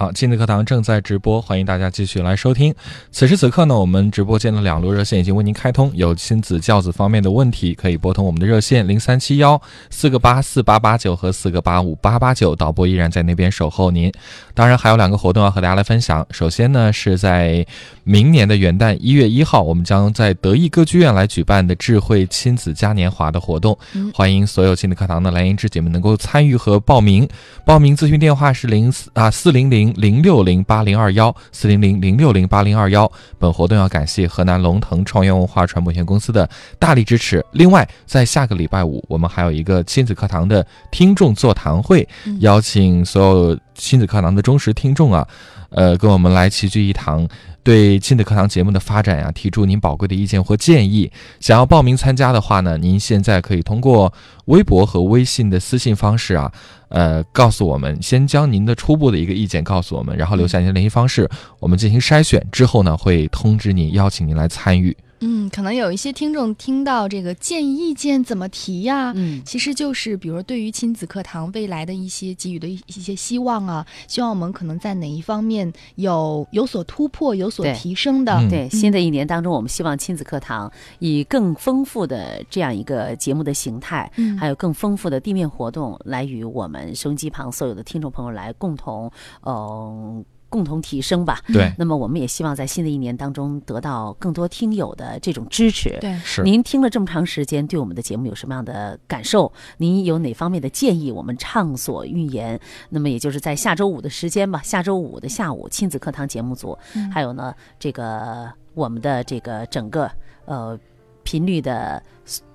好，亲子课堂正在直播，欢迎大家继续来收听。此时此刻呢，我们直播间的两路热线已经为您开通，有亲子教子方面的问题，可以拨通我们的热线零三七幺四个八四八八九和四个八五八八九，导播依然在那边守候您。当然，还有两个活动要和大家来分享。首先呢，是在明年的元旦一月一号，我们将在德意歌剧院来举办的智慧亲子嘉年华的活动，欢迎所有亲子课堂的蓝颜知己们能够参与和报名。报名咨询电话是零四啊四零零。零六零八零二幺四零零零六零八零二幺，本活动要感谢河南龙腾创源文化传播有限公司的大力支持。另外，在下个礼拜五，我们还有一个亲子课堂的听众座谈会，邀请所有亲子课堂的忠实听众啊，呃，跟我们来齐聚一堂。对亲子课堂节目的发展呀，提出您宝贵的意见或建议。想要报名参加的话呢，您现在可以通过微博和微信的私信方式啊，呃，告诉我们，先将您的初步的一个意见告诉我们，然后留下您的联系方式，我们进行筛选之后呢，会通知您，邀请您来参与。嗯，可能有一些听众听到这个建议意见怎么提呀？嗯，其实就是比如对于亲子课堂未来的一些给予的一一些希望啊，希望我们可能在哪一方面有有所突破、有所提升的。对，新的一年当中，我们希望亲子课堂以更丰富的这样一个节目的形态，嗯，还有更丰富的地面活动，来与我们收音机旁所有的听众朋友来共同，嗯。共同提升吧。对，那么我们也希望在新的一年当中得到更多听友的这种支持。对，是。您听了这么长时间，对我们的节目有什么样的感受？您有哪方面的建议？我们畅所欲言。那么也就是在下周五的时间吧，下周五的下午，亲子课堂节目组，还有呢，这个我们的这个整个呃频率的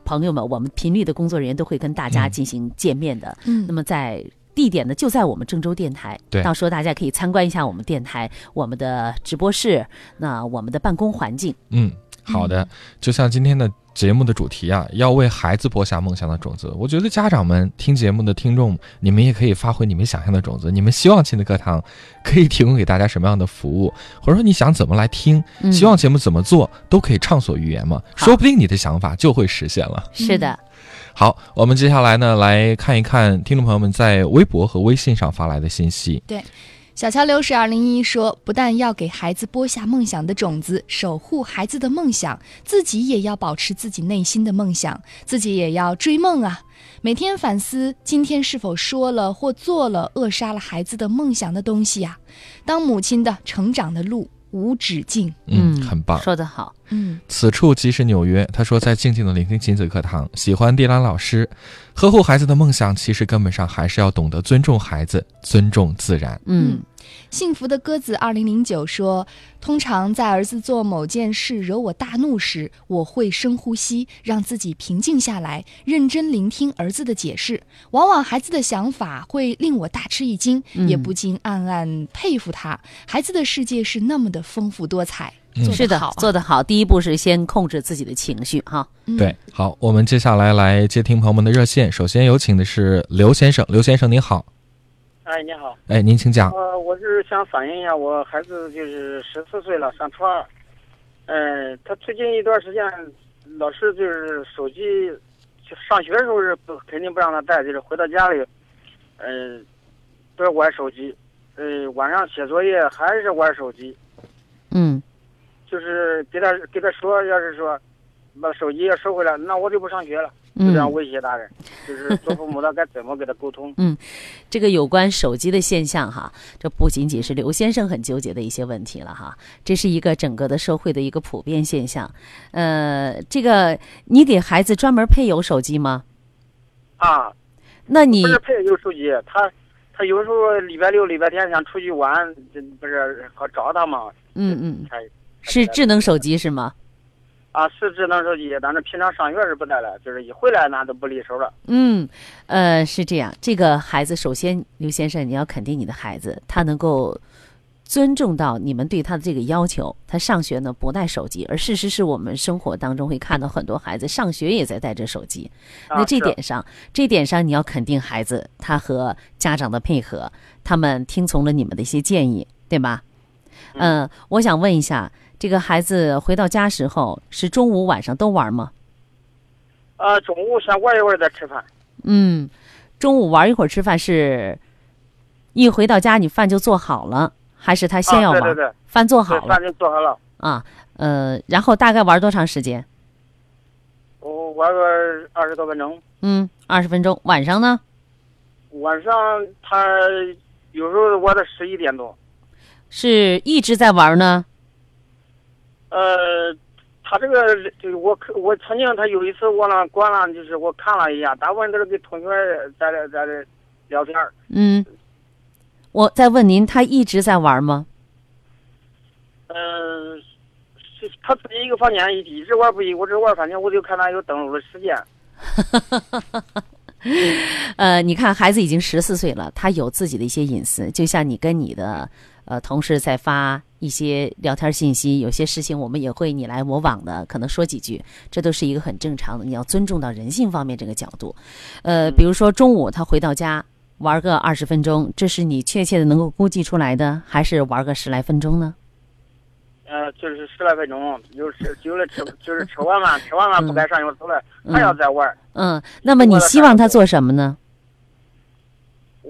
朋友们，我们频率的工作人员都会跟大家进行见面的。嗯，那么在。地点呢就在我们郑州电台，对，到时候大家可以参观一下我们电台、我们的直播室，那我们的办公环境。嗯，好的。就像今天的节目的主题啊，要为孩子播下梦想的种子。我觉得家长们听节目的听众，你们也可以发挥你们想象的种子。你们希望亲子课堂可以提供给大家什么样的服务，或者说你想怎么来听，希望节目怎么做，都可以畅所欲言嘛。说不定你的想法就会实现了。是的。好，我们接下来呢来看一看听众朋友们在微博和微信上发来的信息。对，小桥流水二零一说，不但要给孩子播下梦想的种子，守护孩子的梦想，自己也要保持自己内心的梦想，自己也要追梦啊！每天反思今天是否说了或做了扼杀了孩子的梦想的东西呀？当母亲的成长的路。无止境，嗯，很棒，说得好，嗯，此处即是纽约。他说，在静静的聆听亲子课堂，喜欢蒂兰老师，呵护孩子的梦想，其实根本上还是要懂得尊重孩子，尊重自然，嗯。幸福的鸽子二零零九说：“通常在儿子做某件事惹我大怒时，我会深呼吸，让自己平静下来，认真聆听儿子的解释。往往孩子的想法会令我大吃一惊，也不禁暗暗佩服他。孩子的世界是那么的丰富多彩。是的，做得好。第一步是先控制自己的情绪，哈。对，好，我们接下来来接听朋友们的热线。首先有请的是刘先生，刘先生您好。”哎，你好。哎，您请讲。呃，我是想反映一下，我孩子就是十四岁了，上初二。嗯，他最近一段时间，老师就是手机，就上学的时候是不肯定不让他带，就是回到家里，嗯，都是玩手机。嗯，晚上写作业还是玩手机。嗯。就是给他给他说，要是说把手机要收回来，那我就不上学了。就这样威胁大人，就是 做父母的该怎么跟他沟通？嗯，这个有关手机的现象哈，这不仅仅是刘先生很纠结的一些问题了哈，这是一个整个的社会的一个普遍现象。呃，这个你给孩子专门配有手机吗？啊，那你不是配有手机，他他有时候礼拜六、礼拜天想出去玩，不是好找他吗？嗯嗯，是智能手机是吗？啊，是智能手机，但是平常上学是不带了，就是一回来那都不离手了。嗯，呃，是这样。这个孩子，首先刘先生，你要肯定你的孩子，他能够尊重到你们对他的这个要求。他上学呢不带手机，而事实是我们生活当中会看到很多孩子上学也在带着手机。那这点上，这点上你要肯定孩子，他和家长的配合，他们听从了你们的一些建议，对吧？嗯，我想问一下。这个孩子回到家时候是中午晚上都玩吗？啊，中午先玩一会儿再吃饭。嗯，中午玩一会儿吃饭是，一回到家你饭就做好了，还是他先要玩？啊、对对对，饭做好了，饭就做好了。啊，呃，然后大概玩多长时间？我玩个二十多分钟。嗯，二十分钟。晚上呢？晚上他有时候玩到十一点多。是一直在玩呢？呃，他这个就是我我曾经他有一次我那关了，就是我看了一下，大部分都是跟同学在这在这聊天。嗯，我再问您，他一直在玩吗？嗯、是他自己一个房间一一直玩不一，我这玩反正我就看他有登录的时间。呃，你看，孩子已经十四岁了，他有自己的一些隐私，就像你跟你的呃同事在发一些聊天信息，有些事情我们也会你来我往的，可能说几句，这都是一个很正常的。你要尊重到人性方面这个角度。呃，比如说中午他回到家玩个二十分钟，这是你确切的能够估计出来的，还是玩个十来分钟呢？呃，就是十来分钟，有时有的吃就是吃完饭，吃完饭不该上学出来，还要再玩。嗯，那么你希望他做什么呢？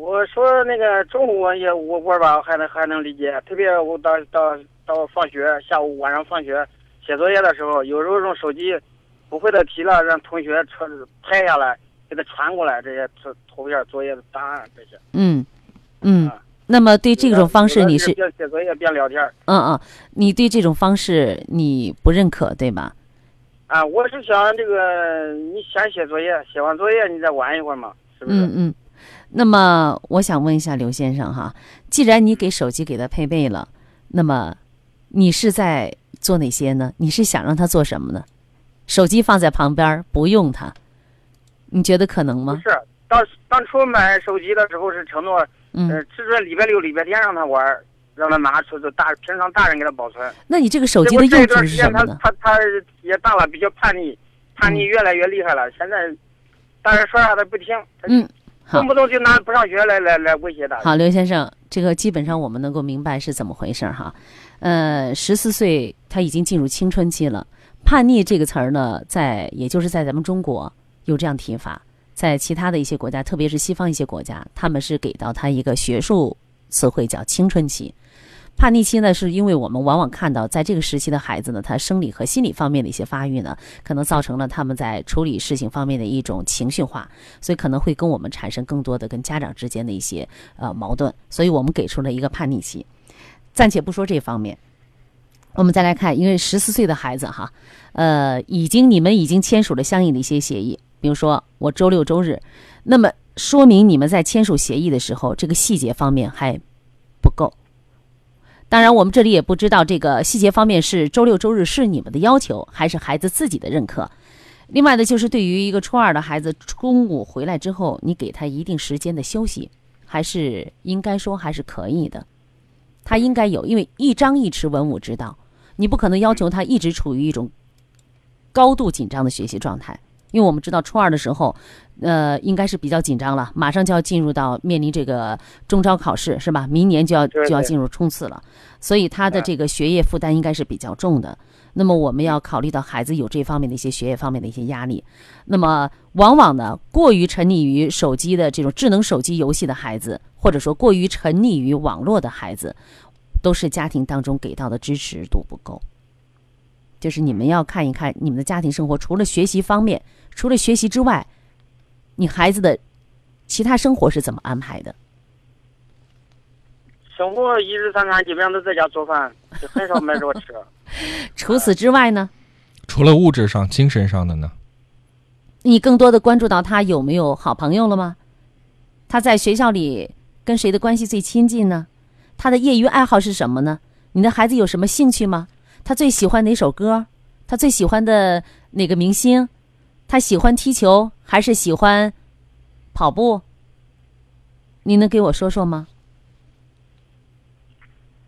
我说那个中午也我玩吧，还能还能理解。特别我到到到放学，下午晚上放学写作业的时候，有时候用手机不会的题了，让同学传拍下来，给他传过来这些图图片、作业的答案这些。嗯嗯。那么对这种方式你是边写作业边聊天？嗯嗯，你对这种方式你不认可对吧？啊，我是想这个，你先写作业，写完作业你再玩一会儿嘛，是不是？嗯嗯。那么我想问一下刘先生哈，既然你给手机给他配备了，那么你是在做哪些呢？你是想让他做什么呢？手机放在旁边不用它，你觉得可能吗？不是，当当初买手机的时候是承诺。嗯，只准礼拜六、礼拜天让他玩，让他拿出，就大平常大人给他保存。那你这个手机的用途是什么呢？他他他也大了，比较叛逆，叛逆越来越厉害了。现在大人说啥他不听，嗯，动不动就拿不上学来来来威胁他。好，刘先生，这个基本上我们能够明白是怎么回事哈。呃，十四岁他已经进入青春期了，叛逆这个词儿呢，在也就是在咱们中国有这样提法。在其他的一些国家，特别是西方一些国家，他们是给到他一个学术词汇叫青春期。叛逆期呢，是因为我们往往看到在这个时期的孩子呢，他生理和心理方面的一些发育呢，可能造成了他们在处理事情方面的一种情绪化，所以可能会跟我们产生更多的跟家长之间的一些呃矛盾，所以我们给出了一个叛逆期。暂且不说这方面，我们再来看，因为十四岁的孩子哈，呃，已经你们已经签署了相应的一些协议。比如说我周六周日，那么说明你们在签署协议的时候，这个细节方面还。当然，我们这里也不知道这个细节方面是周六周日是你们的要求，还是孩子自己的认可。另外呢，就是对于一个初二的孩子，中午回来之后，你给他一定时间的休息，还是应该说还是可以的。他应该有，因为一张一弛，文武之道，你不可能要求他一直处于一种高度紧张的学习状态。因为我们知道初二的时候，呃，应该是比较紧张了，马上就要进入到面临这个中招考试，是吧？明年就要就要进入冲刺了，所以他的这个学业负担应该是比较重的。那么我们要考虑到孩子有这方面的一些学业方面的一些压力。那么往往呢，过于沉溺于手机的这种智能手机游戏的孩子，或者说过于沉溺于网络的孩子，都是家庭当中给到的支持度不够。就是你们要看一看你们的家庭生活，除了学习方面。除了学习之外，你孩子的其他生活是怎么安排的？生活一日三餐基本上都在家做饭，就很少买着吃。除此之外呢？除了物质上、精神上的呢？你更多的关注到他有没有好朋友了吗？他在学校里跟谁的关系最亲近呢？他的业余爱好是什么呢？你的孩子有什么兴趣吗？他最喜欢哪首歌？他最喜欢的哪个明星？他喜欢踢球还是喜欢跑步？你能给我说说吗？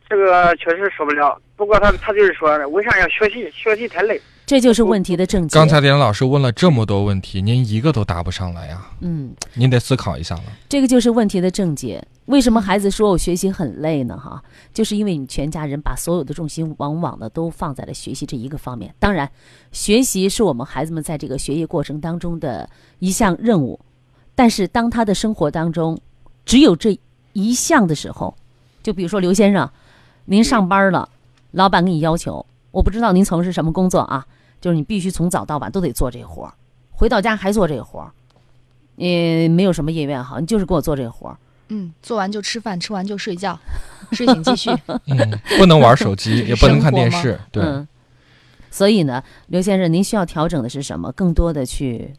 这个确实说不了。不过他他就是说，为啥要学习？学习太累。这就是问题的症结。刚才连老师问了这么多问题，您一个都答不上来呀？嗯，您得思考一下了。这个就是问题的症结。为什么孩子说我学习很累呢？哈，就是因为你全家人把所有的重心往往呢都放在了学习这一个方面。当然，学习是我们孩子们在这个学业过程当中的一项任务，但是当他的生活当中只有这一项的时候，就比如说刘先生，您上班了，老板给你要求，我不知道您从事什么工作啊，就是你必须从早到晚都得做这活儿，回到家还做这活儿，也没有什么业愿好，你就是给我做这活儿。嗯，做完就吃饭，吃完就睡觉，睡醒继续。嗯，不能玩手机，也不能看电视。对。嗯。所以呢，刘先生，您需要调整的是什么？更多的去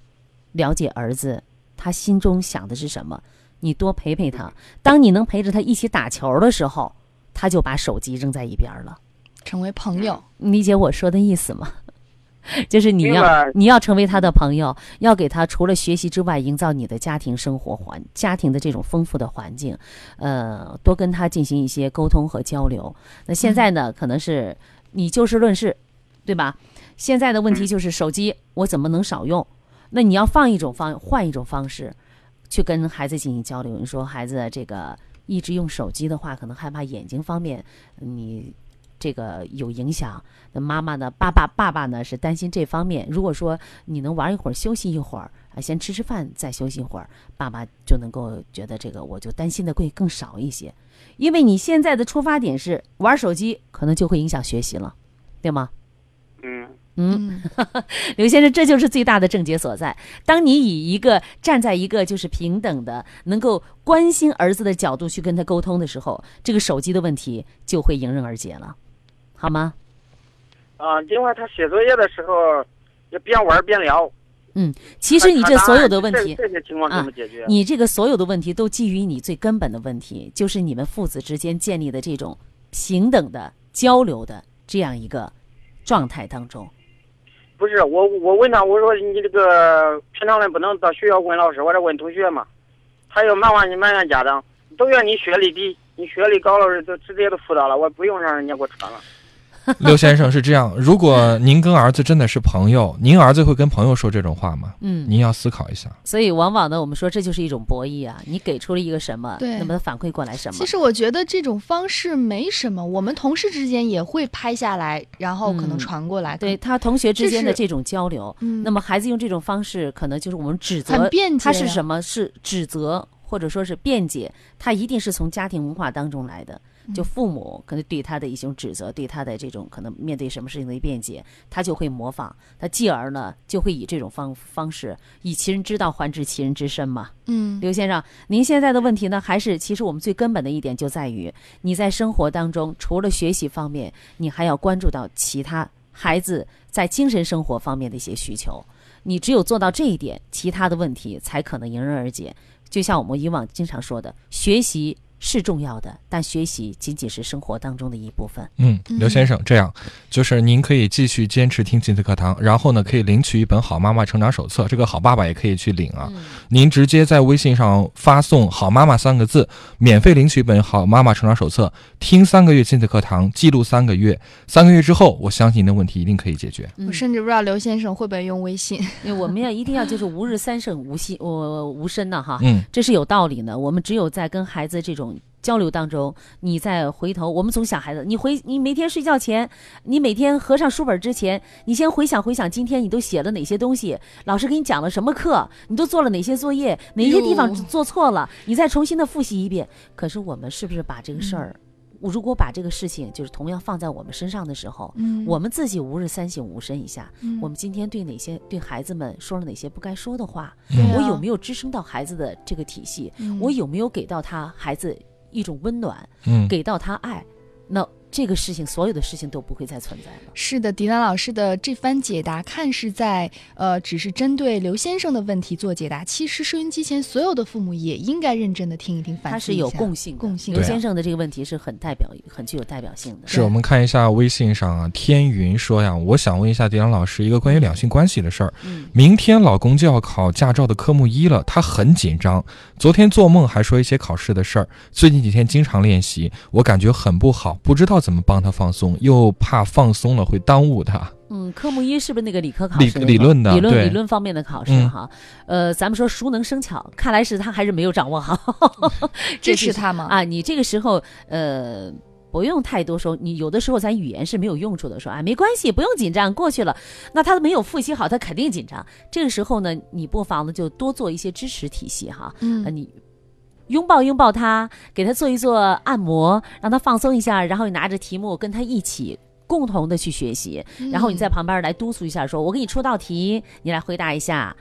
了解儿子，他心中想的是什么？你多陪陪他。当你能陪着他一起打球的时候，他就把手机扔在一边了，成为朋友。你理解我说的意思吗？就是你要你要成为他的朋友，要给他除了学习之外，营造你的家庭生活环家庭的这种丰富的环境，呃，多跟他进行一些沟通和交流。那现在呢，可能是你就事论事，对吧？现在的问题就是手机我怎么能少用？那你要放一种方换一种方式，去跟孩子进行交流。你说孩子这个一直用手机的话，可能害怕眼睛方面你。这个有影响，那妈妈呢？爸爸爸爸呢？是担心这方面。如果说你能玩一会儿，休息一会儿，啊，先吃吃饭，再休息一会儿，爸爸就能够觉得这个，我就担心的会更少一些。因为你现在的出发点是玩手机，可能就会影响学习了，对吗？嗯嗯，刘先生，这就是最大的症结所在。当你以一个站在一个就是平等的、能够关心儿子的角度去跟他沟通的时候，这个手机的问题就会迎刃而解了。好吗？啊，另外他写作业的时候也边玩边聊。嗯，其实你这所有的问题，这些情况怎么解决？你这个所有的问题都基于你最根本的问题，就是你们父子之间建立的这种平等的交流的这样一个状态当中。不是我，我问他，我说你这个平常的不能到学校问老师，或者问同学嘛？他又埋怨你埋怨家长，都怨你学历低。你学历高了，都直接都辅导了，我不用让人家给我传了。刘先生是这样，如果您跟儿子真的是朋友，您儿子会跟朋友说这种话吗？嗯，您要思考一下。所以往往呢，我们说这就是一种博弈啊，你给出了一个什么，对，那么他反馈过来什么？其实我觉得这种方式没什么，我们同事之间也会拍下来，然后可能传过来。对他同学之间的这种交流，那么孩子用这种方式，可能就是我们指责他是什么？是指责。或者说是辩解，他一定是从家庭文化当中来的。就父母可能对他的一种指责，对他的这种可能面对什么事情的辩解，他就会模仿。他继而呢，就会以这种方方式，以其人之道还治其人之身嘛。嗯，刘先生，您现在的问题呢，还是其实我们最根本的一点就在于，你在生活当中除了学习方面，你还要关注到其他孩子在精神生活方面的一些需求。你只有做到这一点，其他的问题才可能迎刃而解。就像我们以往经常说的，学习。是重要的，但学习仅仅是生活当中的一部分。嗯，刘先生，这样就是您可以继续坚持听亲子课堂，然后呢，可以领取一本《好妈妈成长手册》，这个好爸爸也可以去领啊。您直接在微信上发送“好妈妈”三个字，免费领取一本《好妈妈成长手册》，听三个月亲子课堂，记录三个月，三个月之后，我相信您的问题一定可以解决。我甚至不知道刘先生会不会用微信，因为我们要一定要就是吾日三省吾心，我无声的哈。嗯，这是有道理的。我们只有在跟孩子这种。交流当中，你再回头，我们总想孩子，你回你每天睡觉前，你每天合上书本之前，你先回想回想今天你都写了哪些东西，老师给你讲了什么课，你都做了哪些作业，哪些地方做错了，你再重新的复习一遍。可是我们是不是把这个事儿，如果把这个事情就是同样放在我们身上的时候，我们自己吾日三省吾身一下，我们今天对哪些对孩子们说了哪些不该说的话，我有没有支撑到孩子的这个体系，我有没有给到他孩子。一种温暖，嗯，给到他爱，那。这个事情，所有的事情都不会再存在了。是的，迪兰老师的这番解答，看是在呃，只是针对刘先生的问题做解答。其实收音机前所有的父母也应该认真的听一听，反思一下。它是有共性，共性。刘先生的这个问题是很代表、很具有代表性的。是我们看一下微信上啊，天云说呀，我想问一下迪兰老师一个关于两性关系的事儿。嗯，明天老公就要考驾照的科目一了，他很紧张。昨天做梦还说一些考试的事儿，最近几天经常练习，我感觉很不好，不知道怎么帮他放松。又怕放松了会耽误他。嗯，科目一是不是那个理科考理试？理论的理论理论方面的考试嗯哈。呃，咱们说熟能生巧，看来是他还是没有掌握好。支持他吗啊，你 这个时候呃。不用太多说，你有的时候咱语言是没有用处的，说啊没关系，不用紧张，过去了。那他没有复习好，他肯定紧张。这个时候呢，你不妨呢就多做一些支持体系哈，嗯呃你拥抱拥抱他，给他做一做按摩，让他放松一下，然后你拿着题目跟他一起共同的去学习，然后你在旁边来督促一下，说我给你出道题，你来回答一下，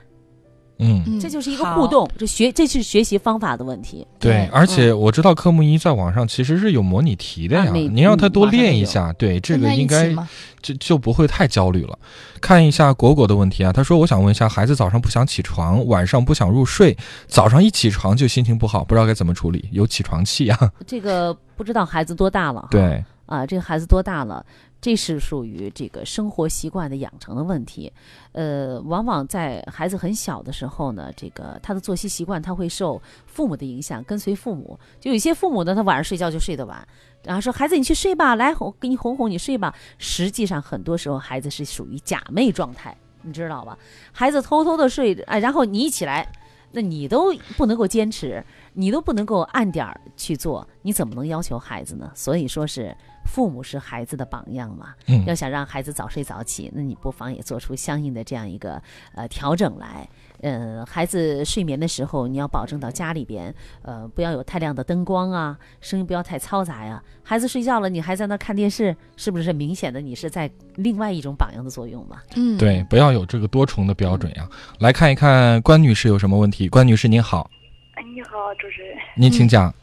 嗯，这就是一个互动，这学这是学习方法的问题。对，而且我知道科目一在网上其实是有模拟题的呀，您让他多练一下，对这个应该就就不会太焦虑了。看一下果果的问题啊，他说我想问一下，孩子早上不想起床，晚上不想入睡，早上一起床就心情不好，不知道该怎么处理，有起床气啊。这个不知道孩子多大了，对啊，这个孩子多大了？这是属于这个生活习惯的养成的问题，呃，往往在孩子很小的时候呢，这个他的作息习惯他会受父母的影响，跟随父母。就有些父母呢，他晚上睡觉就睡得晚，然后说孩子你去睡吧，来我给你哄哄你睡吧。实际上很多时候孩子是属于假寐状态，你知道吧？孩子偷偷的睡，哎，然后你一起来，那你都不能够坚持，你都不能够按点儿去做，你怎么能要求孩子呢？所以说是父母是孩子的榜样嘛。嗯要想让孩子早睡早起，那你不妨也做出相应的这样一个呃调整来。呃，孩子睡眠的时候，你要保证到家里边，呃，不要有太亮的灯光啊，声音不要太嘈杂呀。孩子睡觉了，你还在那看电视，是不是明显的你是在另外一种榜样的作用嘛？嗯，对，不要有这个多重的标准呀。来看一看关女士有什么问题。关女士您好，哎，你好，主持人。您请讲。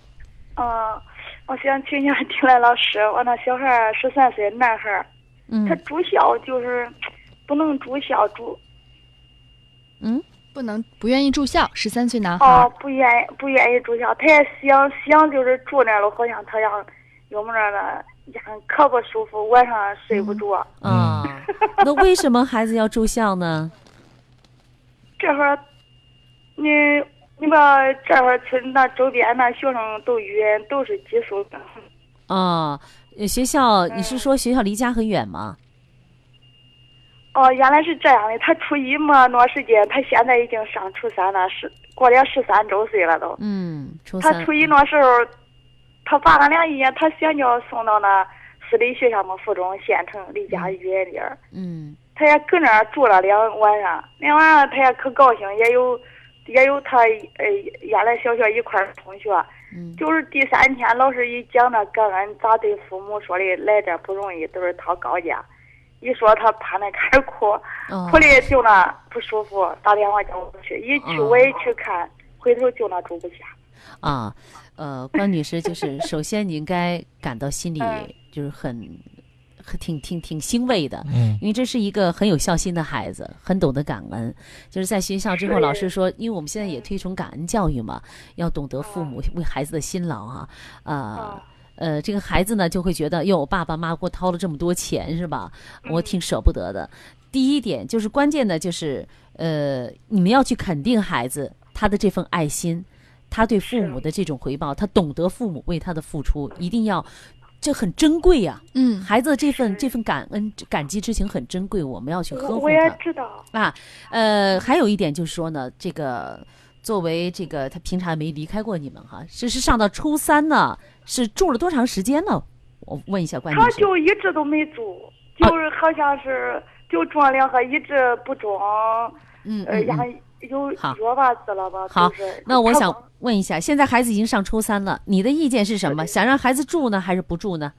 嗯、我想请教听来老师，我那小孩儿十三岁男孩他住校就是不能住校住，嗯，不能不愿意住校，十三岁男孩哦，，不愿意不愿意住校，他也想想就是住那了，好像他想有么着的，也很可不舒服，晚上睡不着。啊，那为什么孩子要住校呢？这会儿，你你把这会儿村那周边那学生都远，都是寄宿的。啊，呃学校，你是说学校离家很远吗？哦，原来是这样的。他初一没多时间，他现在已经上初三了，十过了十三周岁了都。嗯，初他。初一那时候，他爸俺俩一眼，他想叫送到那私立学校嘛，附中县城，离家远点儿。嗯他也搁那儿住了两晚上，两晚上他也可高兴，也有也有他呃原来小学一块儿同学。嗯就是第三天，老师一讲那感恩，咋对父母说的，来这不容易，都是他高价。一说他趴那开始哭，哦哭的就那不舒服，打电话叫我去，一去哦我也去看，回头就那住不下。啊，呃，关女士，就是首先你应该感到心里 就是很。很挺挺挺欣慰的，嗯因为这是一个很有孝心的孩子，很懂得感恩。就是在学校之后，老师说，因为我们现在也推崇感恩教育嘛，要懂得父母为孩子的辛劳哈、啊，呃，这个孩子呢就会觉得，哟，我爸爸妈妈给我掏了这么多钱是吧？我挺舍不得的。第一点就是关键的，就是呃，你们要去肯定孩子他的这份爱心，他对父母的这种回报，他懂得父母为他的付出，一定要。这很珍贵呀、嗯，孩子这份这份感恩感激之情很珍贵，我们要去呵护我也他。知道，啊，呃，还有一点就是说呢，这个作为这个他平常也没离开过你们哈，这是上到初三呢，是住了多长时间呢？我问一下关女士。他就一直都没住，就是好像是就装两盒，一直不装。呃，嗯嗯然后嗯有好吧子了吧？好就是，那我想问一下，现在孩子已经上初三了，你的意见是什么？想让孩子住呢，还是不住呢？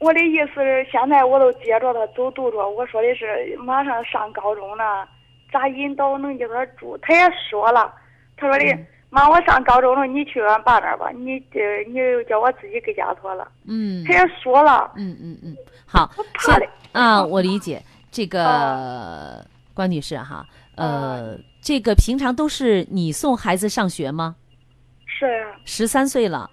我的意思是，现在我都接着他走读着，我说的是马上上高中了，咋引导能叫他住？他也说了，他说的、嗯妈，我上高中了，你去俺爸那儿吧，你呃，你叫我自己搁家妥了。嗯，他也说了，嗯嗯嗯，好，怕的现啊，我理解这个关女士哈，呃，这个平常都是你送孩子上学吗？是呀，十三岁了，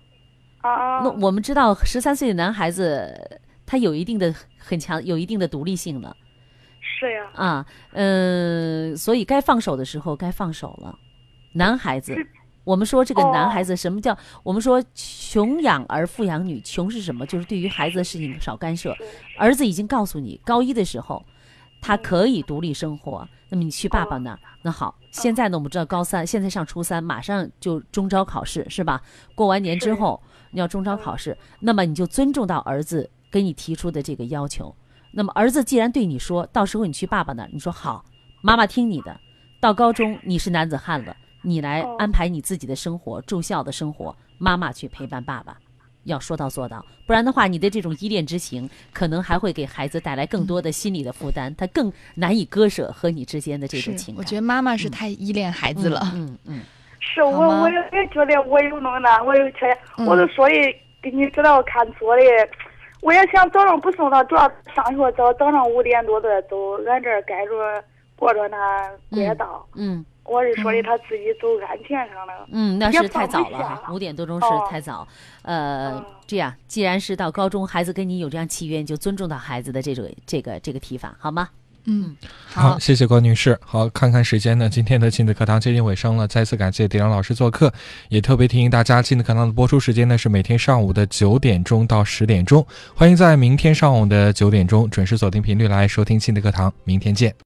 啊啊，那我们知道十三岁的男孩子他有一定的很强，有一定的独立性了是呀，啊，嗯、所以该放手的时候该放手了。男孩子，我们说这个男孩子什么叫？我们说穷养儿，富养女。穷是什么？就是对于孩子的事情少干涉。儿子已经告诉你，高一的时候，他可以独立生活。那么你去爸爸那儿，那好。现在呢，我们知道高三，现在上初三，马上就中招考试是吧？过完年之后你要中招考试，那么你就尊重到儿子给你提出的这个要求。那么儿子既然对你说到时候你去爸爸那儿，你说好，妈妈听你的。到高中你是男子汉了，你来安排你自己的生活，住校的生活，妈妈去陪伴爸爸。要说到做到，不然的话，你的这种依恋之情，可能还会给孩子带来更多的心理的负担，他更难以割舍和你之间的这种情感。我觉得妈妈是太依恋孩子了。嗯嗯，是我我也也觉得我有能耐，我有钱，我都所以给你知道看错的。我也想早上不送他，主要上学早，早上五点多再走，俺这儿挨着过着那街道。嗯。我是说的他自己走安全上了，嗯，那是太早了哈，五点多钟是太早。呃，这样，既然是到高中，孩子跟你有这样契约，你就尊重到孩子的这种这个这个提法，好吗？嗯，好，谢谢关女士。好，看看时间呢，今天的亲子课堂接近尾声了，再次感谢迪亮老师做客，也特别提醒大家，亲子课堂的播出时间呢是每天上午的九点钟到十点钟，欢迎在明天上午的九点钟准时锁定频率来收听亲子课堂，明天见。